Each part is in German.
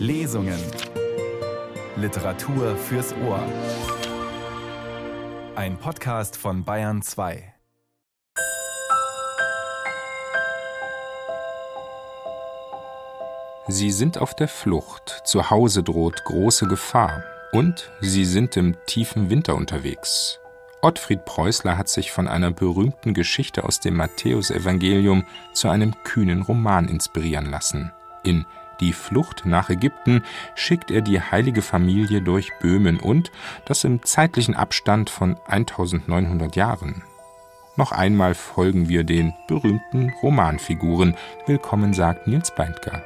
Lesungen. Literatur fürs Ohr. Ein Podcast von Bayern 2. Sie sind auf der Flucht, zu Hause droht große Gefahr und sie sind im tiefen Winter unterwegs. Ottfried Preußler hat sich von einer berühmten Geschichte aus dem Matthäusevangelium zu einem kühnen Roman inspirieren lassen. In Die Flucht nach Ägypten schickt er die heilige Familie durch Böhmen und das im zeitlichen Abstand von 1900 Jahren. Noch einmal folgen wir den berühmten Romanfiguren. Willkommen sagt Nils Beindker.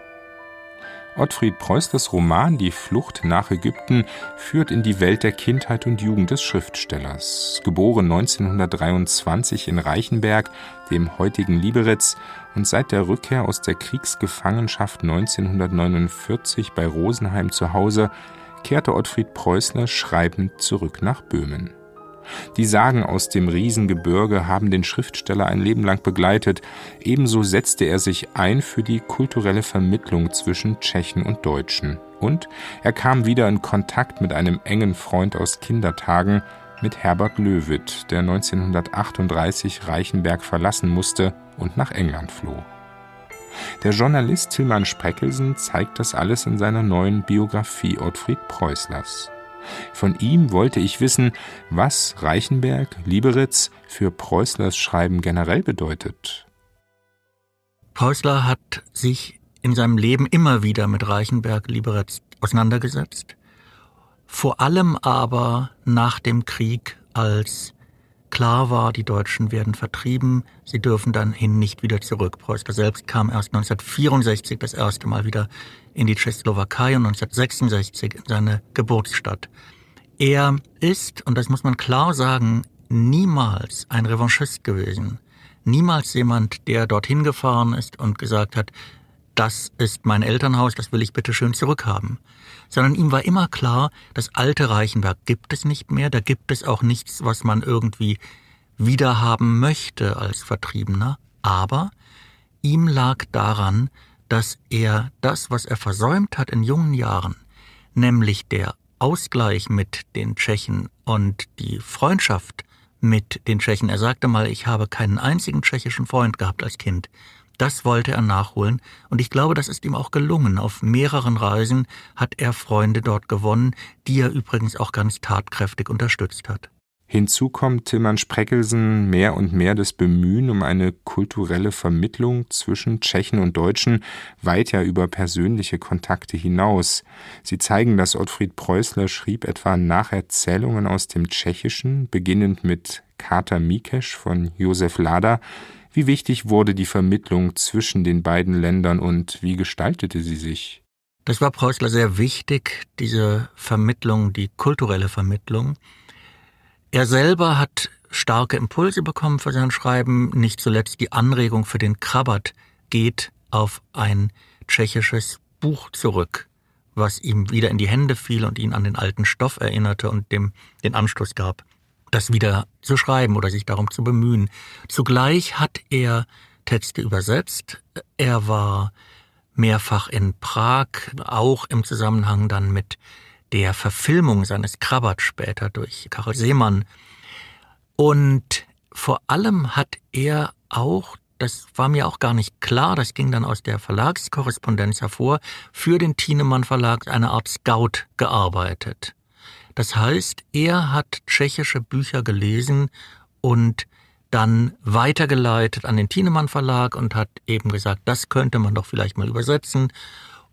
Ottfried Preußlers Roman Die Flucht nach Ägypten führt in die Welt der Kindheit und Jugend des Schriftstellers. Geboren 1923 in Reichenberg, dem heutigen Liberec, und seit der Rückkehr aus der Kriegsgefangenschaft 1949 bei Rosenheim zu Hause, kehrte Ottfried Preußler schreibend zurück nach Böhmen. Die Sagen aus dem Riesengebirge haben den Schriftsteller ein Leben lang begleitet, ebenso setzte er sich ein für die kulturelle Vermittlung zwischen Tschechen und Deutschen. Und er kam wieder in Kontakt mit einem engen Freund aus Kindertagen, mit Herbert Löwitt, der 1938 Reichenberg verlassen musste und nach England floh. Der Journalist Tilman Spreckelsen zeigt das alles in seiner neuen Biografie Ottfried Preußlers. Von ihm wollte ich wissen, was Reichenberg, Lieberitz für Preußlers Schreiben generell bedeutet. Preußler hat sich in seinem Leben immer wieder mit Reichenberg, Lieberitz auseinandergesetzt. Vor allem aber nach dem Krieg, als klar war, die Deutschen werden vertrieben, sie dürfen dann hin nicht wieder zurück. Preußler selbst kam erst 1964 das erste Mal wieder in die Tschechoslowakei und 1966 in seine Geburtsstadt. Er ist, und das muss man klar sagen, niemals ein Revanchist gewesen. Niemals jemand, der dorthin gefahren ist und gesagt hat, das ist mein Elternhaus, das will ich bitte schön zurückhaben. Sondern ihm war immer klar, das alte Reichenberg gibt es nicht mehr, da gibt es auch nichts, was man irgendwie wiederhaben möchte als Vertriebener. Aber ihm lag daran, dass er das, was er versäumt hat in jungen Jahren, nämlich der Ausgleich mit den Tschechen und die Freundschaft mit den Tschechen. Er sagte mal, ich habe keinen einzigen tschechischen Freund gehabt als Kind. Das wollte er nachholen, und ich glaube, das ist ihm auch gelungen. Auf mehreren Reisen hat er Freunde dort gewonnen, die er übrigens auch ganz tatkräftig unterstützt hat. Hinzu kommt Tilman Spreckelsen mehr und mehr das Bemühen um eine kulturelle Vermittlung zwischen Tschechen und Deutschen, weit ja über persönliche Kontakte hinaus. Sie zeigen, dass Ottfried Preußler schrieb etwa Nacherzählungen aus dem Tschechischen, beginnend mit Kater Mikesch von Josef Lada. Wie wichtig wurde die Vermittlung zwischen den beiden Ländern und wie gestaltete sie sich? Das war Preußler sehr wichtig, diese Vermittlung, die kulturelle Vermittlung. Er selber hat starke Impulse bekommen für sein Schreiben. Nicht zuletzt die Anregung für den Krabat geht auf ein tschechisches Buch zurück, was ihm wieder in die Hände fiel und ihn an den alten Stoff erinnerte und dem den Anstoß gab, das wieder zu schreiben oder sich darum zu bemühen. Zugleich hat er Texte übersetzt. Er war mehrfach in Prag, auch im Zusammenhang dann mit der Verfilmung seines Krabat später durch Karel Seemann. Und vor allem hat er auch, das war mir auch gar nicht klar, das ging dann aus der Verlagskorrespondenz hervor, für den Thienemann Verlag eine Art Scout gearbeitet. Das heißt, er hat tschechische Bücher gelesen und dann weitergeleitet an den Thienemann Verlag und hat eben gesagt, das könnte man doch vielleicht mal übersetzen.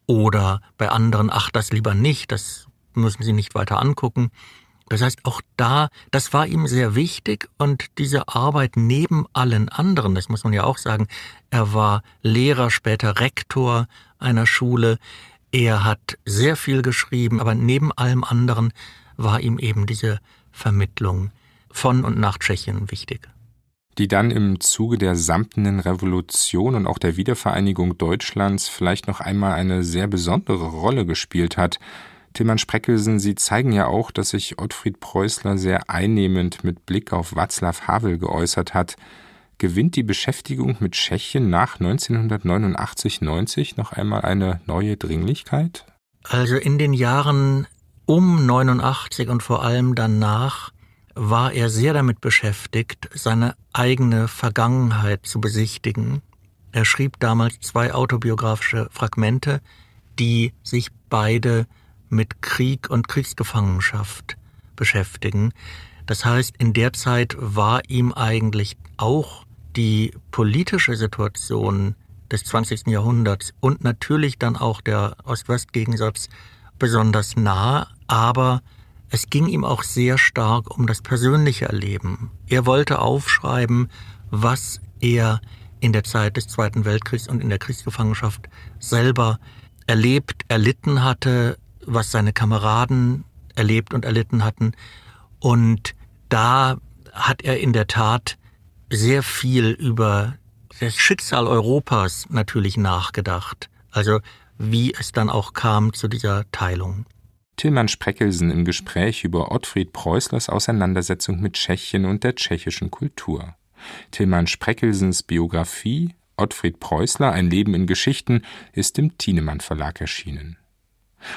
Oder bei anderen, ach, das lieber nicht, das müssen Sie nicht weiter angucken. Das heißt, auch da, das war ihm sehr wichtig und diese Arbeit neben allen anderen, das muss man ja auch sagen, er war Lehrer, später Rektor einer Schule, er hat sehr viel geschrieben, aber neben allem anderen war ihm eben diese Vermittlung von und nach Tschechien wichtig. Die dann im Zuge der samtenen Revolution und auch der Wiedervereinigung Deutschlands vielleicht noch einmal eine sehr besondere Rolle gespielt hat. Tilman Spreckelsen, Sie zeigen ja auch, dass sich Ottfried Preußler sehr einnehmend mit Blick auf Václav Havel geäußert hat. Gewinnt die Beschäftigung mit Tschechien nach 1989-90 noch einmal eine neue Dringlichkeit? Also in den Jahren um 89 und vor allem danach war er sehr damit beschäftigt, seine eigene Vergangenheit zu besichtigen. Er schrieb damals zwei autobiografische Fragmente, die sich beide mit Krieg und Kriegsgefangenschaft beschäftigen. Das heißt, in der Zeit war ihm eigentlich auch die politische Situation des 20. Jahrhunderts und natürlich dann auch der Ost-West-Gegensatz besonders nah, aber es ging ihm auch sehr stark um das persönliche Erleben. Er wollte aufschreiben, was er in der Zeit des Zweiten Weltkriegs und in der Kriegsgefangenschaft selber erlebt, erlitten hatte, was seine Kameraden erlebt und erlitten hatten. Und da hat er in der Tat sehr viel über das Schicksal Europas natürlich nachgedacht. Also wie es dann auch kam zu dieser Teilung. Tilman Spreckelsen im Gespräch über Ottfried Preußlers Auseinandersetzung mit Tschechien und der tschechischen Kultur. Tilman Spreckelsens Biografie Ottfried Preußler Ein Leben in Geschichten ist im Thienemann Verlag erschienen.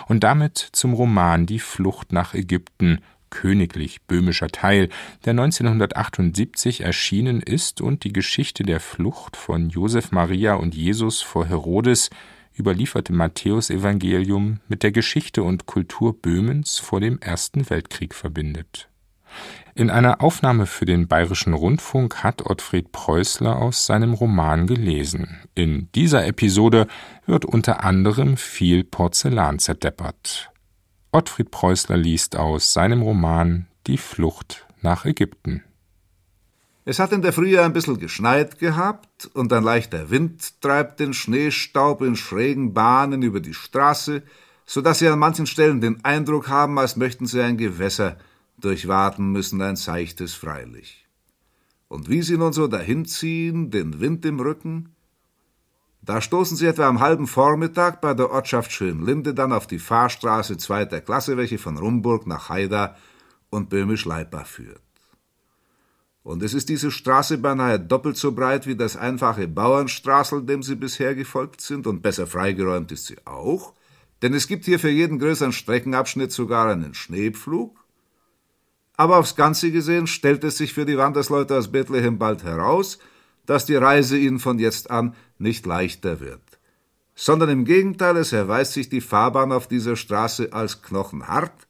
Und damit zum Roman Die Flucht nach Ägypten königlich böhmischer Teil, der 1978 erschienen ist und die Geschichte der Flucht von Josef Maria und Jesus vor Herodes überlieferte Matthäusevangelium mit der Geschichte und Kultur Böhmens vor dem Ersten Weltkrieg verbindet. In einer Aufnahme für den Bayerischen Rundfunk hat Ottfried Preußler aus seinem Roman gelesen. In dieser Episode wird unter anderem viel Porzellan zerdeppert. Ottfried Preußler liest aus seinem Roman Die Flucht nach Ägypten. Es hat in der Frühe ein bisschen geschneit gehabt und ein leichter Wind treibt den Schneestaub in schrägen Bahnen über die Straße, so dass Sie an manchen Stellen den Eindruck haben, als möchten Sie ein Gewässer durchwaten müssen, ein seichtes freilich. Und wie Sie nun so dahinziehen, den Wind im Rücken, da stoßen sie etwa am halben Vormittag bei der Ortschaft Schönlinde dann auf die Fahrstraße zweiter Klasse, welche von Rumburg nach Haida und Böhmisch-Leipa führt. Und es ist diese Straße beinahe doppelt so breit wie das einfache Bauernstraßel, dem sie bisher gefolgt sind, und besser freigeräumt ist sie auch, denn es gibt hier für jeden größeren Streckenabschnitt sogar einen Schneepflug. Aber aufs Ganze gesehen stellt es sich für die Wandersleute aus Bethlehem bald heraus, dass die Reise ihnen von jetzt an nicht leichter wird, sondern im Gegenteil, es erweist sich die Fahrbahn auf dieser Straße als knochenhart,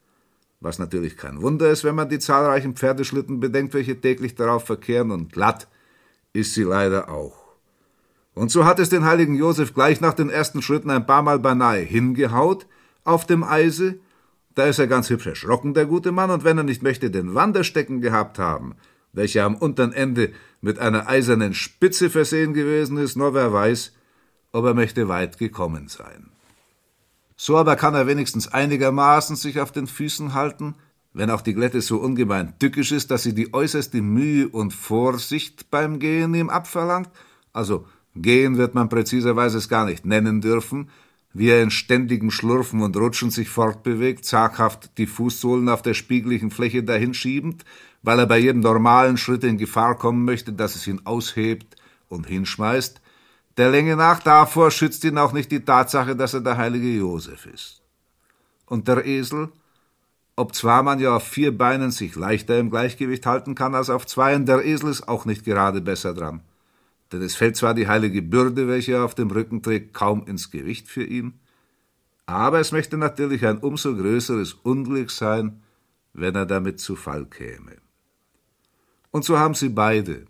was natürlich kein Wunder ist, wenn man die zahlreichen Pferdeschlitten bedenkt, welche täglich darauf verkehren, und glatt ist sie leider auch. Und so hat es den heiligen Josef gleich nach den ersten Schritten ein paar Mal beinahe hingehaut auf dem Eise, da ist er ganz hübsch erschrocken, der gute Mann, und wenn er nicht möchte den Wanderstecken gehabt haben, welcher am unteren Ende mit einer eisernen Spitze versehen gewesen ist, nur wer weiß, ob er möchte weit gekommen sein. So aber kann er wenigstens einigermaßen sich auf den Füßen halten, wenn auch die Glätte so ungemein tückisch ist, dass sie die äußerste Mühe und Vorsicht beim Gehen ihm abverlangt, also gehen wird man präziserweise es gar nicht nennen dürfen, wie er in ständigem Schlurfen und Rutschen sich fortbewegt, zaghaft die Fußsohlen auf der spieglichen Fläche dahinschiebend, weil er bei jedem normalen Schritt in Gefahr kommen möchte, dass es ihn aushebt und hinschmeißt, der Länge nach davor schützt ihn auch nicht die Tatsache, dass er der heilige Josef ist. Und der Esel, ob zwar man ja auf vier Beinen sich leichter im Gleichgewicht halten kann als auf zweien, der Esel ist auch nicht gerade besser dran. Denn es fällt zwar die heilige Bürde, welche er auf dem Rücken trägt, kaum ins Gewicht für ihn, aber es möchte natürlich ein umso größeres Unglück sein, wenn er damit zu Fall käme. Und so haben sie beide,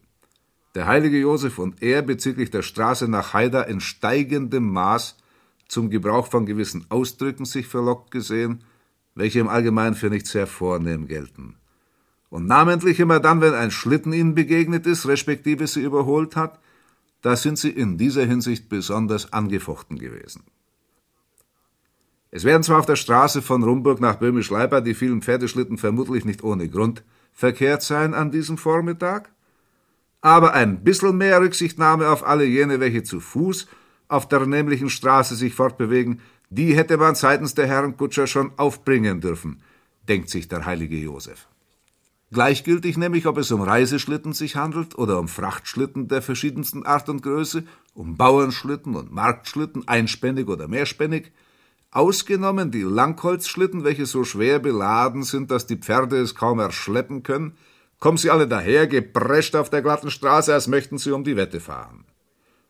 der heilige Josef und er bezüglich der Straße nach Haida in steigendem Maß zum Gebrauch von gewissen Ausdrücken sich verlockt gesehen, welche im Allgemeinen für nicht sehr vornehm gelten. Und namentlich immer dann, wenn ein Schlitten ihnen begegnet ist, respektive sie überholt hat, da sind sie in dieser Hinsicht besonders angefochten gewesen. Es werden zwar auf der Straße von Rumburg nach Böhmisch-Leipa die vielen Pferdeschlitten vermutlich nicht ohne Grund verkehrt sein an diesem Vormittag, aber ein bisschen mehr Rücksichtnahme auf alle jene, welche zu Fuß auf der nämlichen Straße sich fortbewegen, die hätte man seitens der Herren Kutscher schon aufbringen dürfen, denkt sich der heilige Josef. Gleichgültig nämlich, ob es um Reiseschlitten sich handelt oder um Frachtschlitten der verschiedensten Art und Größe, um Bauernschlitten und Marktschlitten, einspännig oder mehrspännig, Ausgenommen die Langholzschlitten, welche so schwer beladen sind, dass die Pferde es kaum erschleppen können, kommen sie alle daher, geprescht auf der glatten Straße, als möchten sie um die Wette fahren.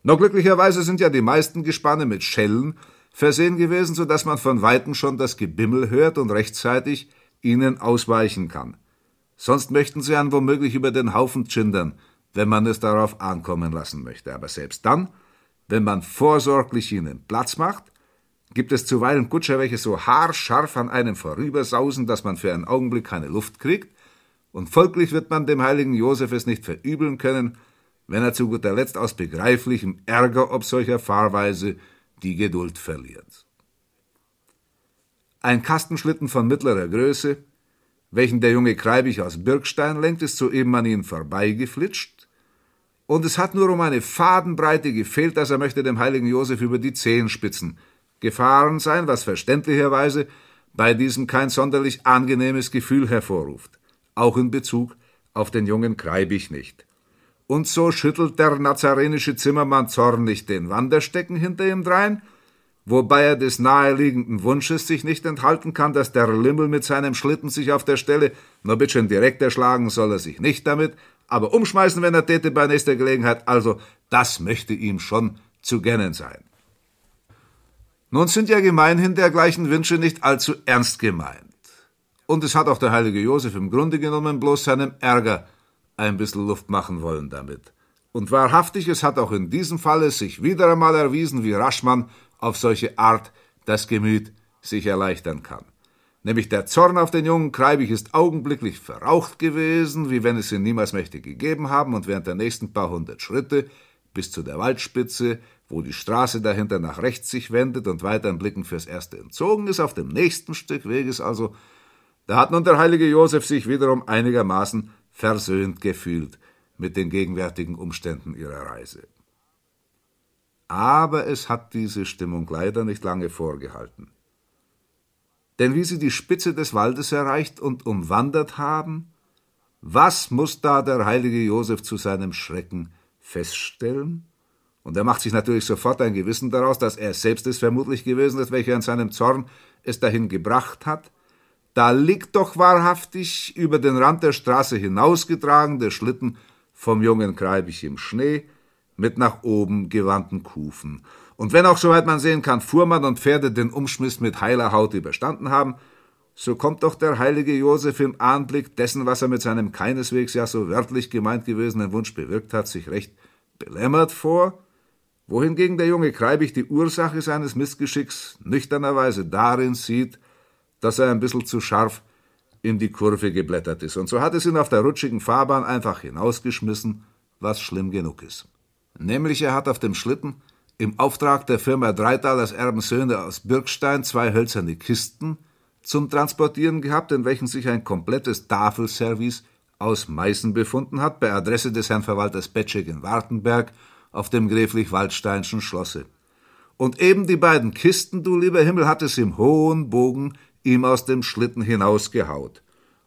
Noch glücklicherweise sind ja die meisten Gespanne mit Schellen versehen gewesen, so dass man von Weitem schon das Gebimmel hört und rechtzeitig ihnen ausweichen kann. Sonst möchten sie einen womöglich über den Haufen tschindern, wenn man es darauf ankommen lassen möchte. Aber selbst dann, wenn man vorsorglich ihnen Platz macht, gibt es zuweilen Kutscher, welche so haarscharf an einem vorübersausen, dass man für einen Augenblick keine Luft kriegt, und folglich wird man dem heiligen Josef es nicht verübeln können, wenn er zu guter Letzt aus begreiflichem Ärger ob solcher Fahrweise die Geduld verliert. Ein Kastenschlitten von mittlerer Größe, welchen der junge Kreibich aus Birkstein lenkt, ist soeben an ihn vorbeigeflitscht, und es hat nur um eine Fadenbreite gefehlt, dass er möchte dem heiligen Josef über die Zehenspitzen gefahren sein, was verständlicherweise bei diesem kein sonderlich angenehmes Gefühl hervorruft, auch in Bezug auf den jungen Kreibich nicht. Und so schüttelt der nazarenische Zimmermann zornig den Wanderstecken hinter ihm drein, wobei er des naheliegenden Wunsches sich nicht enthalten kann, dass der Limmel mit seinem Schlitten sich auf der Stelle, nur bitteschön direkt erschlagen soll er sich nicht damit, aber umschmeißen, wenn er täte bei nächster Gelegenheit, also das möchte ihm schon zu gönnen sein. Nun sind ja gemeinhin dergleichen Wünsche nicht allzu ernst gemeint. Und es hat auch der heilige Josef im Grunde genommen bloß seinem Ärger ein bisschen Luft machen wollen damit. Und wahrhaftig, es hat auch in diesem Falle sich wieder einmal erwiesen, wie rasch man auf solche Art das Gemüt sich erleichtern kann. Nämlich der Zorn auf den jungen Kreibig ist augenblicklich verraucht gewesen, wie wenn es ihn niemals mächtig gegeben haben, und während der nächsten paar hundert Schritte bis zu der Waldspitze wo die Straße dahinter nach rechts sich wendet und weiteren Blicken fürs Erste entzogen ist, auf dem nächsten Stück Weges also, da hat nun der heilige Josef sich wiederum einigermaßen versöhnt gefühlt mit den gegenwärtigen Umständen ihrer Reise. Aber es hat diese Stimmung leider nicht lange vorgehalten. Denn wie sie die Spitze des Waldes erreicht und umwandert haben, was muss da der heilige Josef zu seinem Schrecken feststellen? Und er macht sich natürlich sofort ein Gewissen daraus, dass er selbst es vermutlich gewesen ist, welcher in seinem Zorn es dahin gebracht hat. Da liegt doch wahrhaftig über den Rand der Straße hinausgetragen der Schlitten vom jungen Kreibich im Schnee mit nach oben gewandten Kufen. Und wenn auch, soweit man sehen kann, Fuhrmann und Pferde den Umschmiss mit heiler Haut überstanden haben, so kommt doch der heilige Josef im Anblick dessen, was er mit seinem keineswegs ja so wörtlich gemeint gewesenen Wunsch bewirkt hat, sich recht belämmert vor wohingegen der junge Kreibig die Ursache seines Missgeschicks nüchternerweise darin sieht, dass er ein bisschen zu scharf in die Kurve geblättert ist. Und so hat es ihn auf der rutschigen Fahrbahn einfach hinausgeschmissen, was schlimm genug ist. Nämlich er hat auf dem Schlitten im Auftrag der Firma Dreitalers Erbensöhne aus Birkstein zwei hölzerne Kisten zum Transportieren gehabt, in welchen sich ein komplettes Tafelservice aus Meißen befunden hat, bei Adresse des Herrn Verwalters Petschek in Wartenberg auf dem gräflich-waldsteinschen Schlosse. Und eben die beiden Kisten, du lieber Himmel, hat es im hohen Bogen ihm aus dem Schlitten hinausgehaut.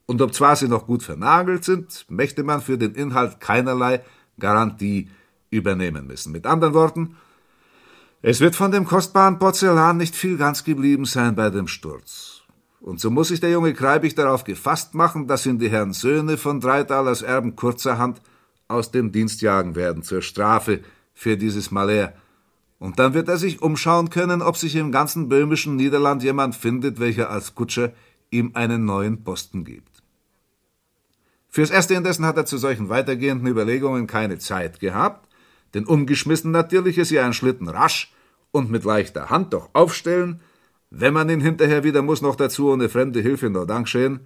Und obzwar sie noch gut vernagelt sind, möchte man für den Inhalt keinerlei Garantie übernehmen müssen. Mit anderen Worten, es wird von dem kostbaren Porzellan nicht viel ganz geblieben sein bei dem Sturz. Und so muss sich der junge Kreibig darauf gefasst machen, dass ihn die Herren Söhne von Dreitalers Erben kurzerhand aus dem Dienst jagen werden zur Strafe für dieses Malheur. Und dann wird er sich umschauen können, ob sich im ganzen böhmischen Niederland jemand findet, welcher als Kutscher ihm einen neuen Posten gibt. Fürs Erste indessen hat er zu solchen weitergehenden Überlegungen keine Zeit gehabt, denn umgeschmissen natürlich ist ja ein Schlitten rasch und mit leichter Hand doch aufstellen, wenn man ihn hinterher wieder muss, noch dazu ohne fremde Hilfe nur Dankeschön,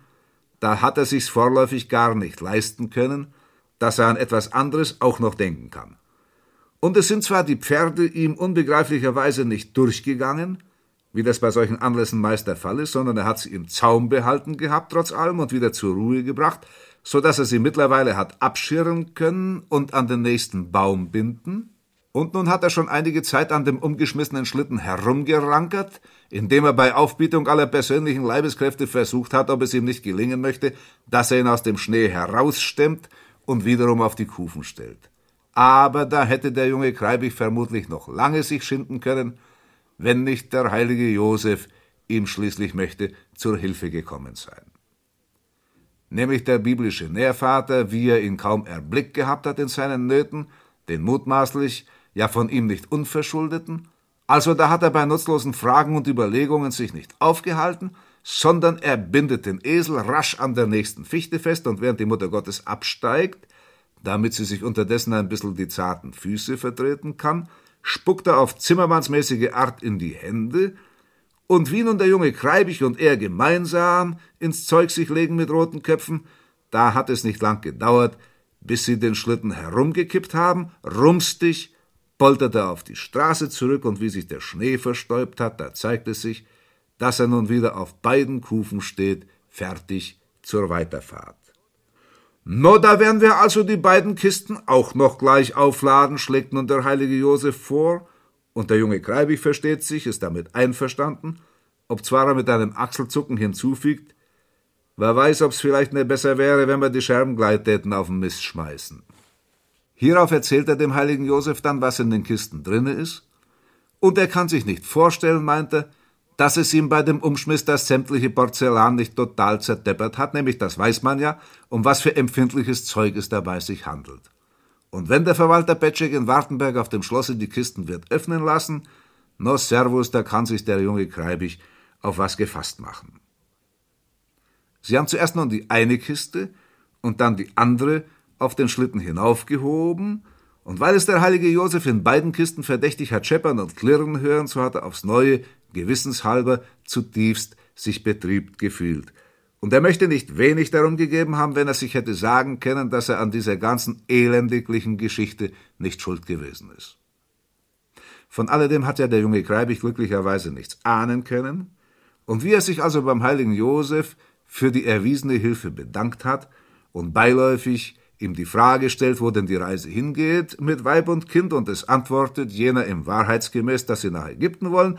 da hat er sich's vorläufig gar nicht leisten können, dass er an etwas anderes auch noch denken kann. Und es sind zwar die Pferde ihm unbegreiflicherweise nicht durchgegangen, wie das bei solchen Anlässen meist der Fall ist, sondern er hat sie im Zaum behalten gehabt, trotz allem, und wieder zur Ruhe gebracht, so dass er sie mittlerweile hat abschirren können und an den nächsten Baum binden. Und nun hat er schon einige Zeit an dem umgeschmissenen Schlitten herumgerankert, indem er bei Aufbietung aller persönlichen Leibeskräfte versucht hat, ob es ihm nicht gelingen möchte, dass er ihn aus dem Schnee herausstemmt und wiederum auf die Kufen stellt aber da hätte der junge Kreibig vermutlich noch lange sich schinden können, wenn nicht der heilige Josef ihm schließlich möchte zur Hilfe gekommen sein. Nämlich der biblische Nährvater, wie er ihn kaum erblickt gehabt hat in seinen Nöten, den mutmaßlich, ja von ihm nicht unverschuldeten, also da hat er bei nutzlosen Fragen und Überlegungen sich nicht aufgehalten, sondern er bindet den Esel rasch an der nächsten Fichte fest und während die Mutter Gottes absteigt, damit sie sich unterdessen ein bisschen die zarten Füße vertreten kann, spuckt er auf zimmermannsmäßige Art in die Hände, und wie nun der junge Kreibich und er gemeinsam ins Zeug sich legen mit roten Köpfen, da hat es nicht lang gedauert, bis sie den Schlitten herumgekippt haben, rumstig, polterte er auf die Straße zurück, und wie sich der Schnee verstäubt hat, da zeigt es sich, dass er nun wieder auf beiden Kufen steht, fertig zur Weiterfahrt. No, da werden wir also die beiden Kisten auch noch gleich aufladen, schlägt nun der heilige Josef vor, und der junge Kreibig versteht sich, ist damit einverstanden, ob zwar er mit einem Achselzucken hinzufügt, wer weiß, ob's vielleicht nicht besser wäre, wenn wir die Scherben gleich täten auf den Mist schmeißen. Hierauf erzählt er dem heiligen Josef dann, was in den Kisten drinne ist, und er kann sich nicht vorstellen, meint er, dass es ihm bei dem Umschmiss das sämtliche Porzellan nicht total zerdeppert hat, nämlich das weiß man ja, um was für empfindliches Zeug es dabei sich handelt. Und wenn der Verwalter Petschek in Wartenberg auf dem Schlosse die Kisten wird öffnen lassen, no servus, da kann sich der junge Kreibig auf was gefasst machen. Sie haben zuerst nun die eine Kiste und dann die andere auf den Schlitten hinaufgehoben, und weil es der heilige Josef in beiden Kisten verdächtig hat scheppern und klirren hören, so hat er aufs Neue, gewissenshalber, zutiefst sich betriebt gefühlt. Und er möchte nicht wenig darum gegeben haben, wenn er sich hätte sagen können, dass er an dieser ganzen elendiglichen Geschichte nicht schuld gewesen ist. Von alledem hat ja der junge Kreibig glücklicherweise nichts ahnen können, und wie er sich also beim heiligen Josef für die erwiesene Hilfe bedankt hat und beiläufig ihm die Frage stellt, wo denn die Reise hingeht mit Weib und Kind, und es antwortet jener im Wahrheitsgemäß, dass sie nach Ägypten wollen,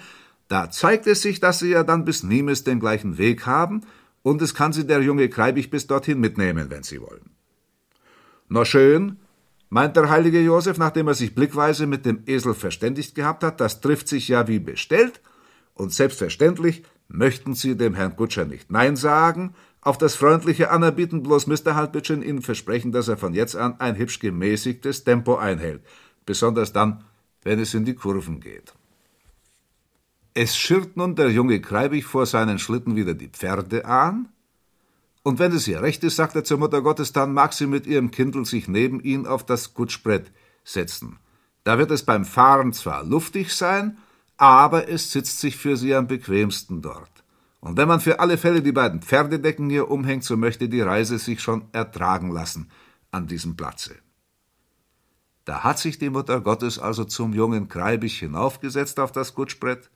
da zeigt es sich, dass sie ja dann bis Nimes den gleichen Weg haben, und es kann sie der junge Kreibig bis dorthin mitnehmen, wenn sie wollen. Na schön, meint der heilige Josef, nachdem er sich blickweise mit dem Esel verständigt gehabt hat, das trifft sich ja wie bestellt, und selbstverständlich möchten sie dem Herrn Kutscher nicht Nein sagen, auf das freundliche Anerbieten bloß Mr. Haltbitschen Ihnen versprechen, dass er von jetzt an ein hübsch gemäßigtes Tempo einhält, besonders dann, wenn es in die Kurven geht. Es schirrt nun der junge Kreibig vor seinen Schlitten wieder die Pferde an, und wenn es ihr recht ist, sagt er zur Mutter Gottes, dann mag sie mit ihrem Kindl sich neben ihn auf das Kutschbrett setzen. Da wird es beim Fahren zwar luftig sein, aber es sitzt sich für sie am bequemsten dort. Und wenn man für alle Fälle die beiden Pferdedecken hier umhängt, so möchte die Reise sich schon ertragen lassen an diesem Platze. Da hat sich die Mutter Gottes also zum jungen Kreibig hinaufgesetzt auf das Kutschbrett,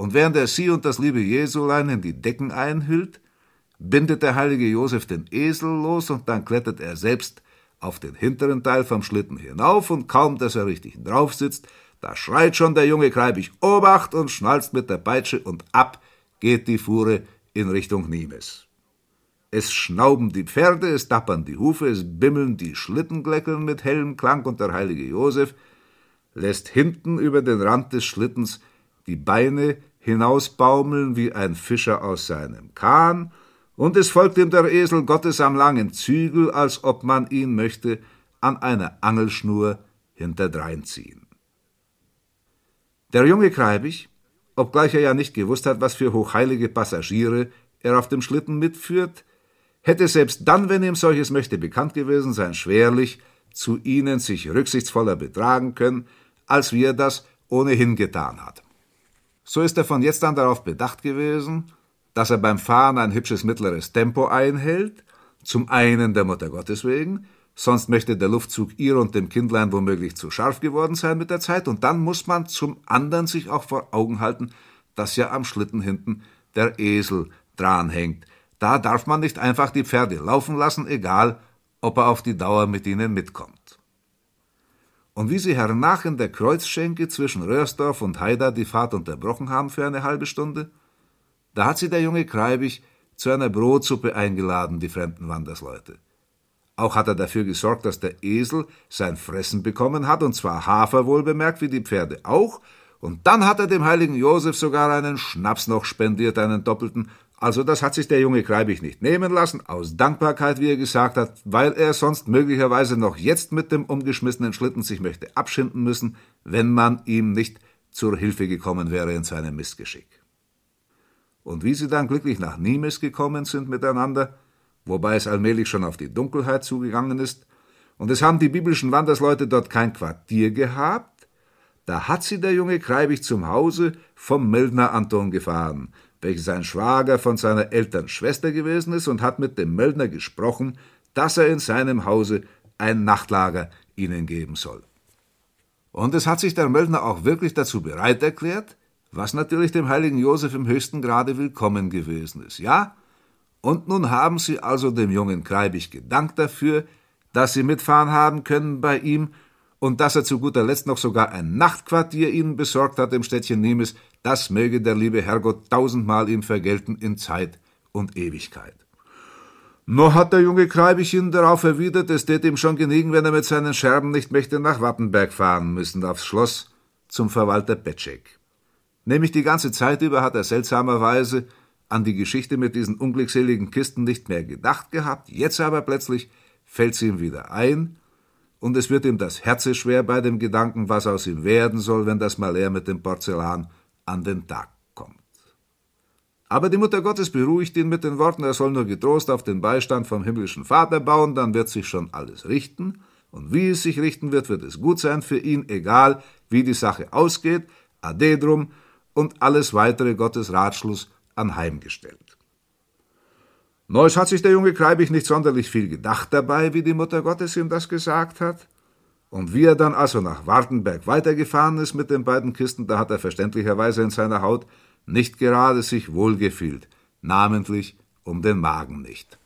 und während er sie und das liebe Jesulein in die Decken einhüllt, bindet der heilige Josef den Esel los und dann klettert er selbst auf den hinteren Teil vom Schlitten hinauf und kaum, dass er richtig drauf sitzt, da schreit schon der junge Kreibig Obacht und schnalzt mit der Peitsche und ab geht die Fuhre in Richtung Nimes. Es schnauben die Pferde, es dappern die Hufe, es bimmeln die Schlittengleckeln mit hellem Klang und der heilige Josef lässt hinten über den Rand des Schlittens die Beine hinausbaumeln wie ein Fischer aus seinem Kahn, und es folgt ihm der Esel Gottes am langen Zügel, als ob man ihn möchte an einer Angelschnur hinterdrein ziehen. Der junge Kreibig, obgleich er ja nicht gewusst hat, was für hochheilige Passagiere er auf dem Schlitten mitführt, hätte selbst dann, wenn ihm solches möchte bekannt gewesen sein, schwerlich zu ihnen sich rücksichtsvoller betragen können, als wie er das ohnehin getan hat. So ist er von jetzt an darauf bedacht gewesen, dass er beim Fahren ein hübsches mittleres Tempo einhält, zum einen der Mutter Gottes wegen, sonst möchte der Luftzug ihr und dem Kindlein womöglich zu scharf geworden sein mit der Zeit, und dann muss man zum anderen sich auch vor Augen halten, dass ja am Schlitten hinten der Esel dranhängt. Da darf man nicht einfach die Pferde laufen lassen, egal ob er auf die Dauer mit ihnen mitkommt. Und wie sie hernach in der Kreuzschenke zwischen Röhrsdorf und Haida die Fahrt unterbrochen haben für eine halbe Stunde, da hat sie der junge Kreibig zu einer Brotsuppe eingeladen, die fremden Wandersleute. Auch hat er dafür gesorgt, dass der Esel sein Fressen bekommen hat, und zwar Hafer wohlbemerkt, wie die Pferde auch, Und dann hat er dem heiligen Josef sogar einen Schnaps noch spendiert, einen doppelten. Also das hat sich der junge Kreibig nicht nehmen lassen, aus Dankbarkeit, wie er gesagt hat, weil er sonst möglicherweise noch jetzt mit dem umgeschmissenen Schlitten sich möchte abschinden müssen, wenn man ihm nicht zur Hilfe gekommen wäre in seinem Missgeschick. Und wie sie dann glücklich nach Nimes gekommen sind miteinander, wobei es allmählich schon auf die Dunkelheit zugegangen ist, und es haben die biblischen Wandersleute dort kein Quartier gehabt, da hat sie der junge Kreibig zum Hause vom Meldner Anton gefahren, welcher sein Schwager von seiner Eltern Schwester gewesen ist und hat mit dem Meldner gesprochen, dass er in seinem Hause ein Nachtlager ihnen geben soll. Und es hat sich der Meldner auch wirklich dazu bereit erklärt, was natürlich dem heiligen Josef im höchsten Grade willkommen gewesen ist, ja? Und nun haben sie also dem jungen Kreibig gedankt dafür, dass sie mitfahren haben können bei ihm und dass er zu guter Letzt noch sogar ein Nachtquartier ihnen besorgt hat im Städtchen Nimes, das möge der liebe Herrgott tausendmal ihm vergelten in Zeit und Ewigkeit. Noch hat der junge Kreibich ihn darauf erwidert, es tät ihm schon genügen, wenn er mit seinen Scherben nicht möchte nach Wappenberg fahren müssen, aufs Schloss zum Verwalter Petschek. Nämlich die ganze Zeit über hat er seltsamerweise an die Geschichte mit diesen unglückseligen Kisten nicht mehr gedacht gehabt, jetzt aber plötzlich fällt's ihm wieder ein, und es wird ihm das Herze schwer bei dem Gedanken, was aus ihm werden soll, wenn das Malär mit dem Porzellan an den Tag kommt. Aber die Mutter Gottes beruhigt ihn mit den Worten, er soll nur getrost auf den Beistand vom himmlischen Vater bauen, dann wird sich schon alles richten, und wie es sich richten wird, wird es gut sein für ihn, egal wie die Sache ausgeht, ade drum und alles weitere Gottes Ratschluss anheimgestellt. Neues hat sich der junge Kreibig nicht sonderlich viel gedacht dabei, wie die Mutter Gottes ihm das gesagt hat. Und wie er dann also nach Wartenberg weitergefahren ist mit den beiden Kisten, da hat er verständlicherweise in seiner Haut nicht gerade sich wohlgefühlt, namentlich um den Magen nicht.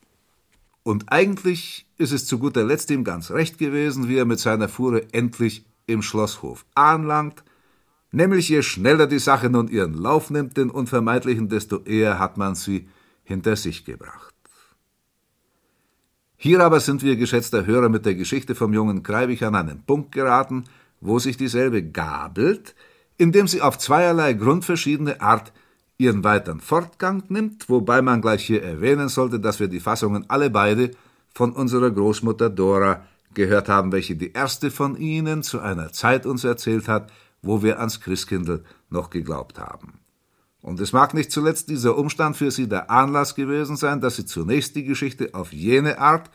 Und eigentlich ist es zu guter Letzt ihm ganz recht gewesen, wie er mit seiner Fuhre endlich im Schlosshof anlangt, nämlich je schneller die Sache nun ihren Lauf nimmt, den unvermeidlichen, desto eher hat man sie hinter sich gebracht. Hier aber sind wir, geschätzter Hörer, mit der Geschichte vom jungen Kreibich an einen Punkt geraten, wo sich dieselbe gabelt, indem sie auf zweierlei grundverschiedene Art ihren weiteren Fortgang nimmt, wobei man gleich hier erwähnen sollte, dass wir die Fassungen alle beide von unserer Großmutter Dora gehört haben, welche die erste von ihnen zu einer Zeit uns erzählt hat, wo wir ans Christkindl noch geglaubt haben. Und es mag nicht zuletzt dieser Umstand für sie der Anlass gewesen sein, dass sie zunächst die Geschichte auf jene Art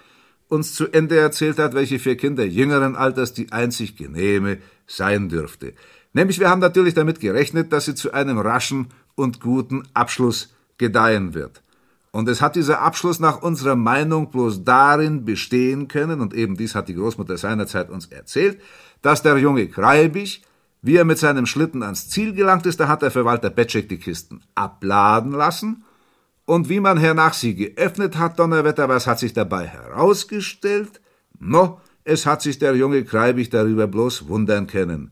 uns zu Ende erzählt hat, welche für Kinder jüngeren Alters die einzig genehme sein dürfte. Nämlich wir haben natürlich damit gerechnet, dass sie zu einem raschen und guten Abschluss gedeihen wird. Und es hat dieser Abschluss nach unserer Meinung bloß darin bestehen können, und eben dies hat die Großmutter seinerzeit uns erzählt, dass der junge Kreibich wie er mit seinem Schlitten ans Ziel gelangt ist, da hat der Verwalter Betschek die Kisten abladen lassen. Und wie man hernach sie geöffnet hat, Donnerwetter, was hat sich dabei herausgestellt? No, es hat sich der junge Kreibig darüber bloß wundern können.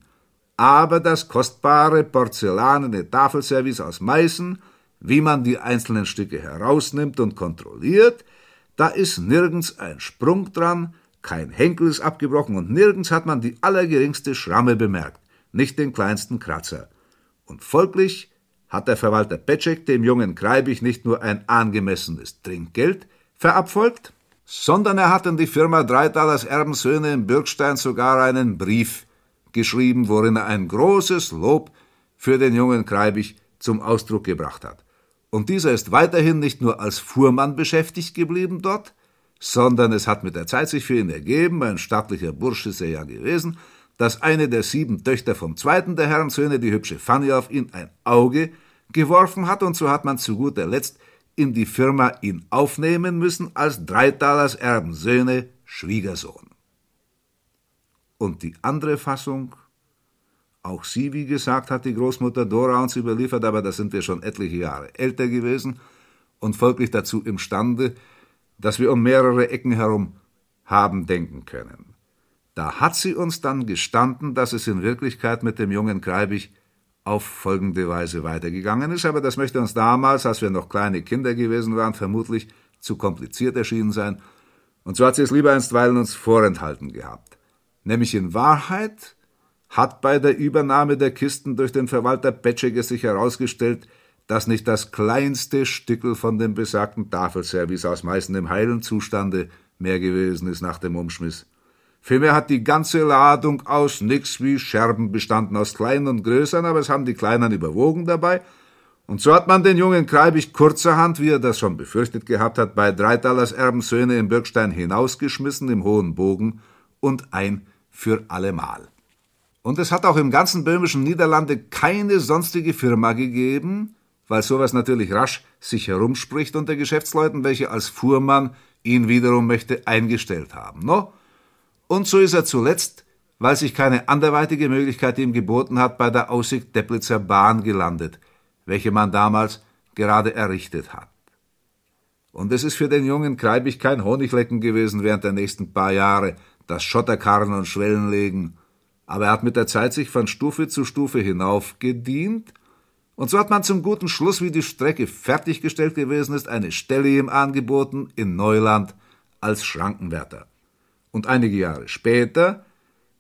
Aber das kostbare porzellanene Tafelservice aus Meißen, wie man die einzelnen Stücke herausnimmt und kontrolliert, da ist nirgends ein Sprung dran, kein Henkel ist abgebrochen und nirgends hat man die allergeringste Schramme bemerkt nicht den kleinsten Kratzer. Und folglich hat der Verwalter Petschek dem jungen Kreibich nicht nur ein angemessenes Trinkgeld verabfolgt, sondern er hat an die Firma Dreitalers Erbensöhne in Bürgstein sogar einen Brief geschrieben, worin er ein großes Lob für den jungen Kreibich zum Ausdruck gebracht hat. Und dieser ist weiterhin nicht nur als Fuhrmann beschäftigt geblieben dort, sondern es hat mit der Zeit sich für ihn ergeben, ein stattlicher Bursche ist er ja gewesen, dass eine der sieben Töchter vom zweiten der Herrensöhne, die hübsche Fanny, auf ihn ein Auge geworfen hat, und so hat man zu guter Letzt in die Firma ihn aufnehmen müssen als Dreitalers Erbensöhne Schwiegersohn. Und die andere Fassung, auch sie, wie gesagt, hat die Großmutter Dora uns überliefert, aber da sind wir schon etliche Jahre älter gewesen und folglich dazu imstande, dass wir um mehrere Ecken herum haben denken können. Da hat sie uns dann gestanden, dass es in Wirklichkeit mit dem jungen Kreibig auf folgende Weise weitergegangen ist, aber das möchte uns damals, als wir noch kleine Kinder gewesen waren, vermutlich zu kompliziert erschienen sein, und so hat sie es lieber einstweilen uns vorenthalten gehabt. Nämlich in Wahrheit hat bei der Übernahme der Kisten durch den Verwalter Petschege sich herausgestellt, dass nicht das kleinste Stückel von dem besagten Tafelservice aus Meißen im heilen Zustande mehr gewesen ist nach dem Umschmiss. Vielmehr hat die ganze Ladung aus nix wie Scherben bestanden, aus kleinen und größeren, aber es haben die Kleinen überwogen dabei. Und so hat man den jungen Kreibig kurzerhand, wie er das schon befürchtet gehabt hat, bei Dreitalers Erbensöhne im Birkstein hinausgeschmissen im hohen Bogen und ein für allemal. Und es hat auch im ganzen böhmischen Niederlande keine sonstige Firma gegeben, weil sowas natürlich rasch sich herumspricht unter Geschäftsleuten, welche als Fuhrmann ihn wiederum möchte eingestellt haben. No? Und so ist er zuletzt, weil sich keine anderweitige Möglichkeit ihm geboten hat, bei der Aussicht Deplitzer Bahn gelandet, welche man damals gerade errichtet hat. Und es ist für den jungen Kreibig kein Honiglecken gewesen während der nächsten paar Jahre, das Schotterkarren und Schwellen legen, aber er hat mit der Zeit sich von Stufe zu Stufe hinaufgedient und so hat man zum guten Schluss, wie die Strecke fertiggestellt gewesen ist, eine Stelle ihm angeboten in Neuland als Schrankenwärter. Und einige Jahre später,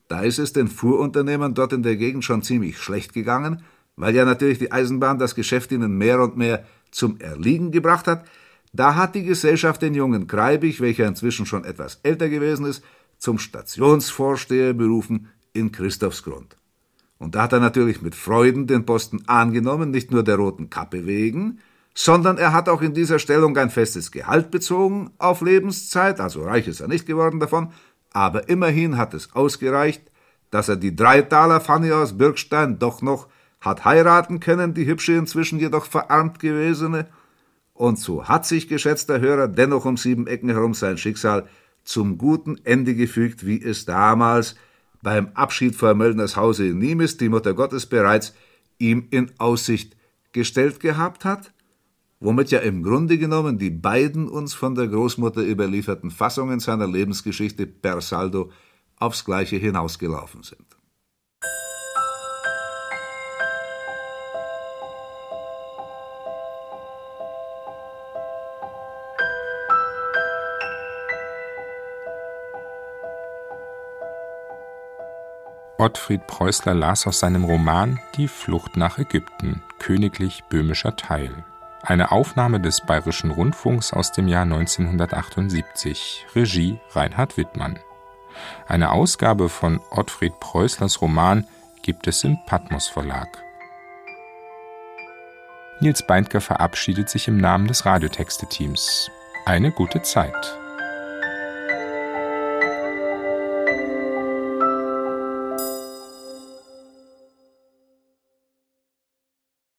da ist es den Fuhrunternehmern dort in der Gegend schon ziemlich schlecht gegangen, weil ja natürlich die Eisenbahn das Geschäft ihnen mehr und mehr zum Erliegen gebracht hat, da hat die Gesellschaft den jungen Kreibig, welcher inzwischen schon etwas älter gewesen ist, zum Stationsvorsteher berufen in Christophsgrund. Und da hat er natürlich mit Freuden den Posten angenommen, nicht nur der roten Kappe wegen, sondern er hat auch in dieser Stellung ein festes Gehalt bezogen auf Lebenszeit, also reich ist er nicht geworden davon, aber immerhin hat es ausgereicht, dass er die Dreitaler Fanny aus Birkstein doch noch hat heiraten können, die hübsche inzwischen jedoch verarmt gewesene, und so hat sich, geschätzter Hörer, dennoch um sieben Ecken herum sein Schicksal zum guten Ende gefügt, wie es damals beim Abschied vor Möllners Hause in Nimes die Mutter Gottes bereits ihm in Aussicht gestellt gehabt hat, womit ja im Grunde genommen die beiden uns von der Großmutter überlieferten Fassungen seiner Lebensgeschichte per Saldo aufs Gleiche hinausgelaufen sind. Ottfried Preußler las aus seinem Roman Die Flucht nach Ägypten, königlich böhmischer Teil. Eine Aufnahme des Bayerischen Rundfunks aus dem Jahr 1978, Regie Reinhard Wittmann. Eine Ausgabe von Ottfried Preußlers Roman gibt es im Patmos Verlag. Nils Beindker verabschiedet sich im Namen des Radiotexte-Teams. Eine gute Zeit.